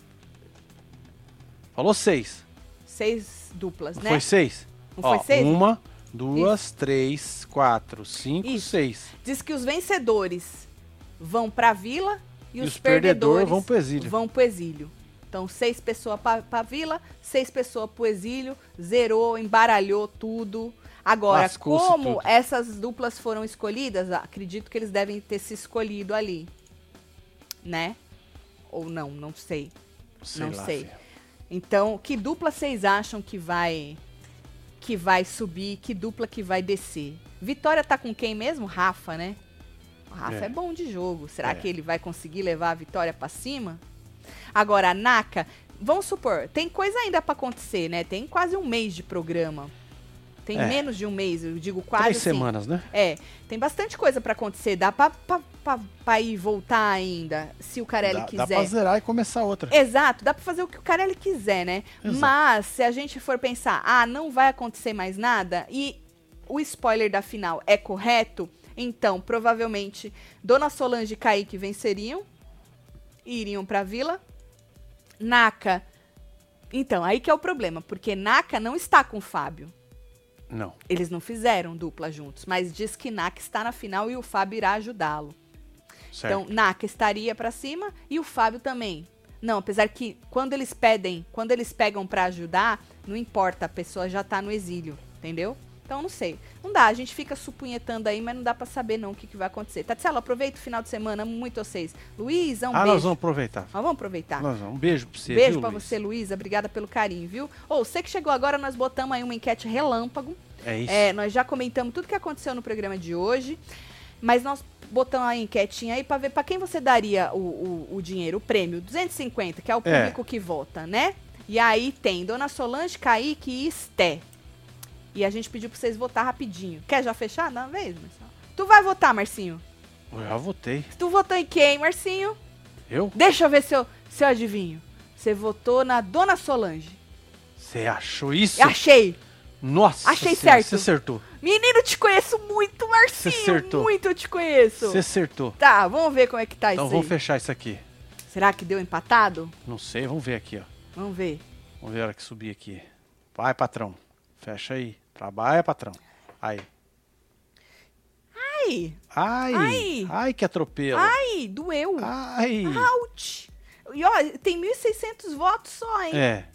Falou seis. seis duplas, Não né? foi seis? Não Ó, foi seis? Uma, duas, três, quatro, cinco, Isso. seis. Diz que os vencedores vão pra vila e, E os, os perdedores perdedores vão pro exílio. vão pro exílio. Então, seis pessoas pra, pra vila, seis pessoas pro exílio, zerou, embaralhou tudo. Agora, como tudo. essas duplas foram escolhidas, acredito que eles devem ter se escolhido ali. Né? Ou não, não sei. Sei não lá, sei. Então, que dupla vocês acham que vai que vai subir? Que dupla que vai descer? Vitória tá com quem mesmo? Rafa, né? O Rafa é, É. bom de jogo. Será É. que ele vai conseguir levar a vitória pra cima? Agora, a Naka, vamos supor, tem coisa ainda pra acontecer, né? Tem quase um mês de programa. Tem É. menos de um mês, eu digo quase Três assim. semanas, né? É, tem bastante coisa pra acontecer. Dá pra, pra, pra, pra ir voltar ainda, se o Carelli Dá, quiser. dá pra zerar e começar outra. Exato, dá pra fazer o que o Carelli quiser, né? Exato. Mas se a gente for pensar, ah, não vai acontecer mais nada e o spoiler da final é correto, então provavelmente Dona Solange e Kaique venceriam e iriam pra vila. Naka. Então, aí que é o problema, porque Naka não está com o Fábio. Não. Eles não fizeram dupla juntos, mas diz que Naka está na final e o Fábio irá ajudá-lo. Então, Naka estaria pra cima e o Fábio também. Não, apesar que quando eles pedem, quando eles pegam pra ajudar, não importa, a pessoa já tá no exílio, entendeu? Então, não sei. Não dá, a gente fica supunhetando aí, mas não dá pra saber não o que, que vai acontecer. Tatselo, aproveita o final de semana, amo muito vocês. Luísa, um ah, beijo. nós vamos aproveitar. Nós vamos aproveitar. Nós vamos. Um beijo pra você, Beijo viu, pra Luiz? você, Luísa. Obrigada pelo carinho, viu? Ou você que chegou agora, nós botamos aí uma enquete relâmpago. É isso. É, nós já comentamos tudo que aconteceu no programa de hoje, mas nós botamos a enquetinha aí pra ver pra quem você daria o, o, o dinheiro, o prêmio, 250, que é o É. público que vota, né? E aí tem Dona Solange, Kaique e Esté. E a gente pediu pra vocês votar rapidinho. Quer já fechar? Na vez, Marcinho? Tu vai votar, Marcinho? Eu já votei. Tu votou em quem, Marcinho? Eu? Deixa eu ver se eu, se eu adivinho. Você votou na Dona Solange. Você achou isso? Achei! Nossa Achei senhora, certo. Você acertou. Menino, te conheço muito, Marcinho. Você acertou. Muito eu te conheço. Você acertou. Tá, vamos ver como é que tá Então isso vamos aí. fechar isso aqui. Será que deu empatado? Não sei, vamos ver aqui, ó. Vamos ver. Vamos ver a hora que subir aqui. Vai, patrão. Fecha aí. Trabalha, patrão. Aí. Ai, Ai. Ai. Ai, que atropelo. ai, doeu. Ai. Ouch. E ó, tem 1.600 votos só, hein? É.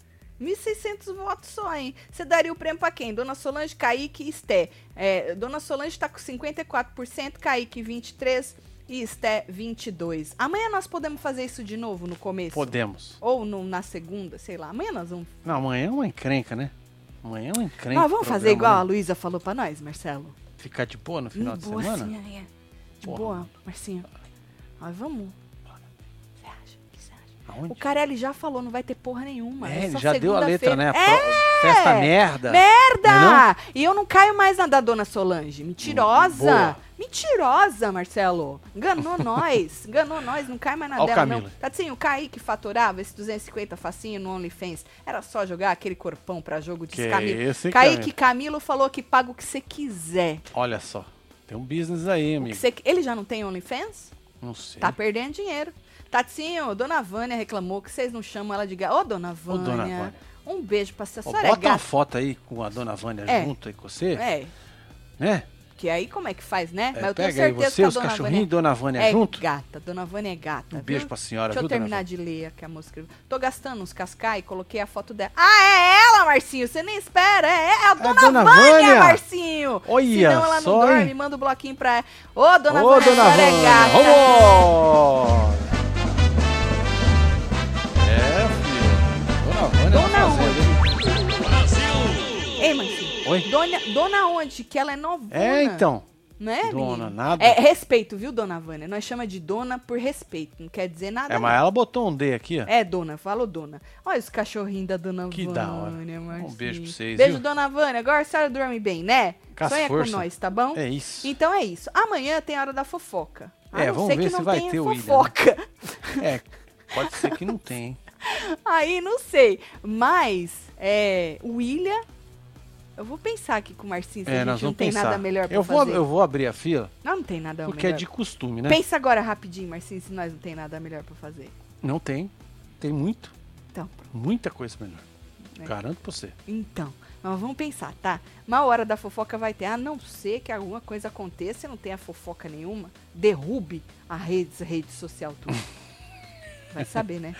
1.600 votos só, hein? Você daria o prêmio pra quem? Dona Solange, Kaique e Esté. É, Dona Solange tá com 54%, Kaique 23% e Esté 22%. Amanhã nós podemos fazer isso de novo no começo? Podemos. Ou no- na segunda, sei lá. Amanhã nós vamos. Não, amanhã é uma encrenca, né? Amanhã é uma encrenca. Nós o vamos fazer igual a né? Luísa falou pra nós, Marcelo? Ficar de boa no final de boa, semana? sim, é. De Porra. boa, Marcinho. Nós vamos. Você acha? O que você acha? Aonde? O Carelli já falou, não vai ter porra nenhuma. É, ele só já deu a letra, né? segunda-feira. Pro- Festa merda. Merda! Não E eu não caio mais na da Dona Solange. Mentirosa! Boa. Mentirosa, Marcelo! Enganou nós! Enganou nós, não cai mais na Ó dela, não. Camila. Tá assim, o Kaique faturava esse 250 facinho no OnlyFans. Era só jogar aquele corpão pra jogo de Que Camilo. esse, Kaique Camila? Camilo falou que paga o que você quiser. Olha só. Tem um business aí, amigo. você- Ele já não tem OnlyFans? Não sei. Tá perdendo dinheiro. Tatinho, Dona Vânia reclamou que vocês não chamam ela de gata. Ô, Dona Ô, Vânia. dona Vânia. Um beijo pra você. A Ó, senhora é bota uma foto aí com a dona Vânia É. junto aí com você, É, né? Que aí como é que faz, né? É, Mas eu tenho certeza você, que a os Dona cachorrinhos e dona Vânia é junto. gata. Dona Vânia é gata. Um beijo viu? pra senhora, Deixa eu viu, dona terminar de ler aqui a música. Tô gastando uns cascai e coloquei a foto dela. Ah, é ela, Marcinho. Você nem espera. É, é a Dona, Dona Vânia, Vânia. Marcinho. Olha Senão ela não só, dorme. hein? Manda o bloquinho pra ela. Ô, Dona Ô, Vânia, dona a senhora Vânia. é gata. Vamos! É, filho. Dona Vânia Dona tá fazendo. Ei, Marcinho. Oi? Dona, dona onde? Que ela é novona. É, então. Não é, Dona, menino? nada. É respeito, viu, Dona Vânia? Nós chama de dona por respeito. Não quer dizer nada. É, não. mas ela botou um D aqui, ó. É, dona, falou dona. Olha os cachorrinhos da dona Que Vânia. da hora. Um beijo pra vocês, Beijo, viu? dona Vânia. Agora a senhora dorme bem, né? Com Sonha forças. com nós, tá bom? É isso. Então é isso. Amanhã tem a hora da fofoca. A É, não vamos ver que se não vai tenha ter o né? fofoca. É, pode ser que não tem. hein? Aí, não sei. Mas, é, o William... Eu vou pensar aqui com o Marcinho se É, a gente não tem pensar. nada melhor pra eu vou, fazer. eu vou abrir a fila, Não, não tem nada porque é melhor. de costume, né? Pensa agora rapidinho, Marcinho, se nós não tem nada melhor pra fazer. Não tem. Tem muito. Então, Muita coisa melhor. É. Garanto pra você. Então, nós vamos pensar, tá? Uma hora da fofoca vai ter, a não ser que alguma coisa aconteça e não tenha fofoca nenhuma, derrube a rede, rede social tudo. Vai saber, né?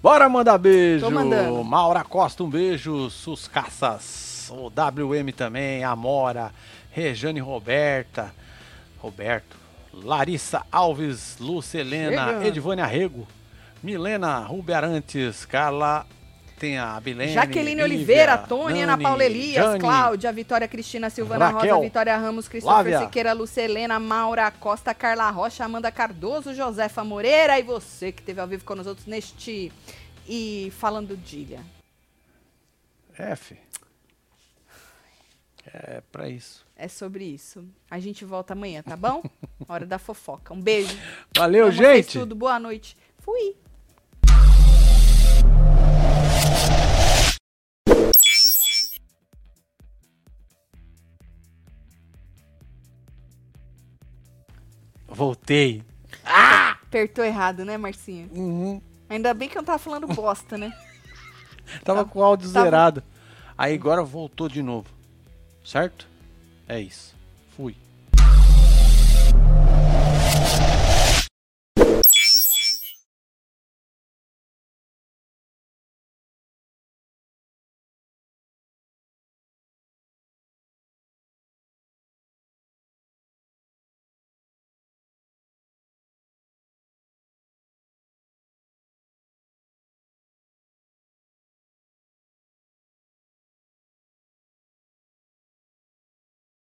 Bora mandar beijo. Tô mandando. Maura Costa, um beijo. Suscaças. O WM também. Amora. Rejane Roberta. Roberto. Larissa Alves. Lucelena. Chega. Edivânia Rego. Milena Ruberantes. Carla. Tem a Bilene. Jaqueline Lívia, Oliveira, Tony, Ana Paula Elias, Jane, Cláudia, Vitória Cristina, Silvana Raquel, Rosa, Vitória Ramos, Flávia. Siqueira, Lucelena, Maura Costa, Carla Rocha, Amanda Cardoso, Josefa Moreira e você que esteve ao vivo com nós outros neste. E falando Dília. F. É pra isso. É sobre isso. A gente volta amanhã, tá bom? Hora da fofoca. Um beijo. Valeu, Amo vocês gente. Tudo. Boa noite. Fui. Voltei. Apertou errado, né, Marcinho? Uhum. Ainda bem que eu não tava falando bosta, né? Tava Tá- com o áudio tava- zerado. Aí agora voltou de novo. Certo? É isso. Fui.